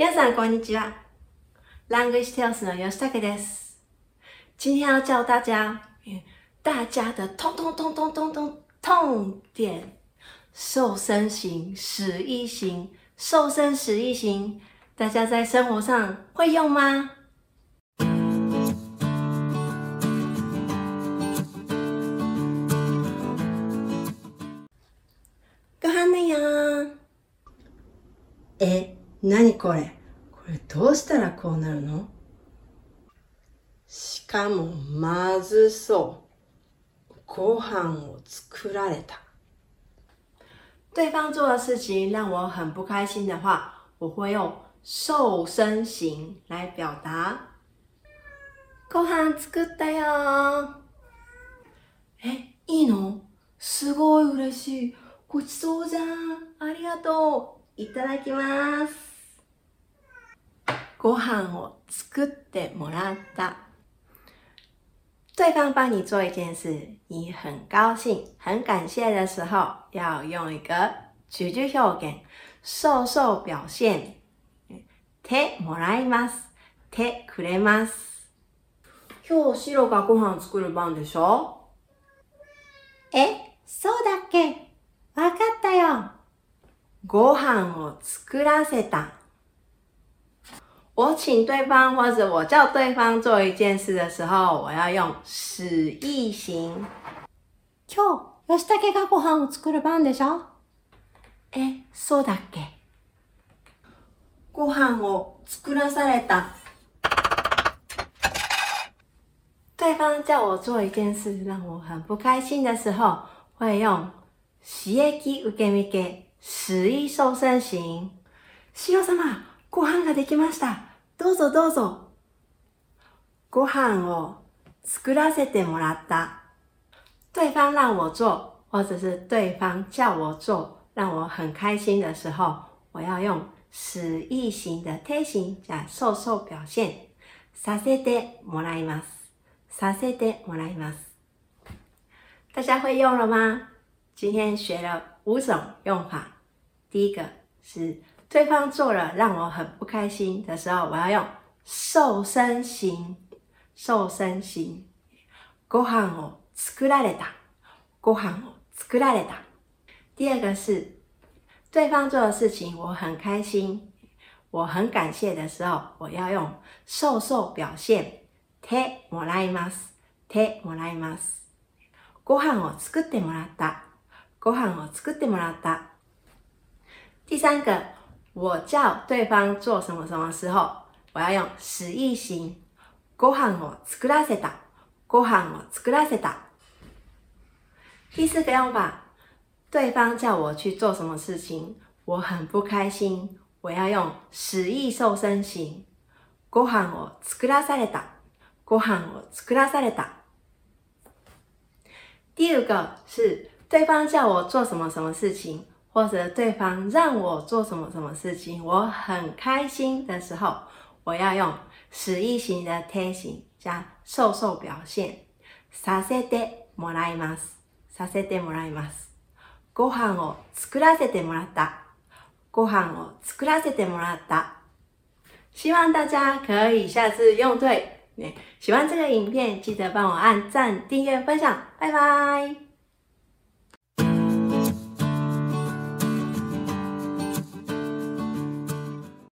皆さんこんにちは。Language Tales の吉武です。今天要教大家大家的通通通通通通痛点，瘦身型、使役型、瘦身使役型，大家在生活上会用吗？ご飯ねや。え、なにこれ？これどうしたらこうなるの？しかもまずそう。ご飯を作られた。对方做的事情让我很不开心的话，我会用瘦身型来表达。ご飯作ったよ。え、いいの？すごい嬉しい。ごちそうじゃん。ありがとう。いただきます。ご飯を作ってもらった。对方帮你做一件事，你很高興、很感謝的時候，要用一個句句表現、瘦瘦表現。手もらいます。手くれます。今日、シロがご飯作る番でしょ？え、そうだっけ？わかったよ。ご飯を作らせた。我请对方或者我叫对方做一件事的时候，我要用使役型。今日、吉武がご飯を作る番でしょ？え、そうだっけ？ご飯を作らされた。对方叫我做一件事让我很不开心的时候，会用刺激受け身け、使役瘦身型。シロ様、ご飯ができました。どうぞどうぞ。ご飯を作らせてもらった。对方让我做，或者是对方叫我做，让我很开心的时候，我要用使役型的贴形加瘦瘦表现。させてもらいます。させてもらいます。大家会用了吗？今天学了五种用法。第一个是 对方做了让我很不开心的时候，我要用瘦身型。瘦身型。ご飯を作られた。ご飯を作られた。第二个是对方做的事情我很开心，我很感謝的時候，我要用瘦瘦表現。手もらいます。手もらいます。ご飯を作ってもらった。ご飯を作ってもらった。第三个， 我叫对方做什么什么时候，我要用使役型。ご飯を作らせた。ご飯を作らせた。第四个用法，对方叫我去做什么事情，我很不开心，我要用使役瘦身型。ご飯を作らされた。ご飯を作らされた。第五个是对方叫我做什么什么事情， 或者对方让我做什么什么事情，我很開心的時候，我要用使役型的贴形加瘦瘦表現。させてもらいます。させてもらいます。ご飯を作らせてもらった。ご飯を作らせてもらった。希望大家可以下次用对。喜欢这个影片，记得帮我按赞、订阅、分享，拜拜。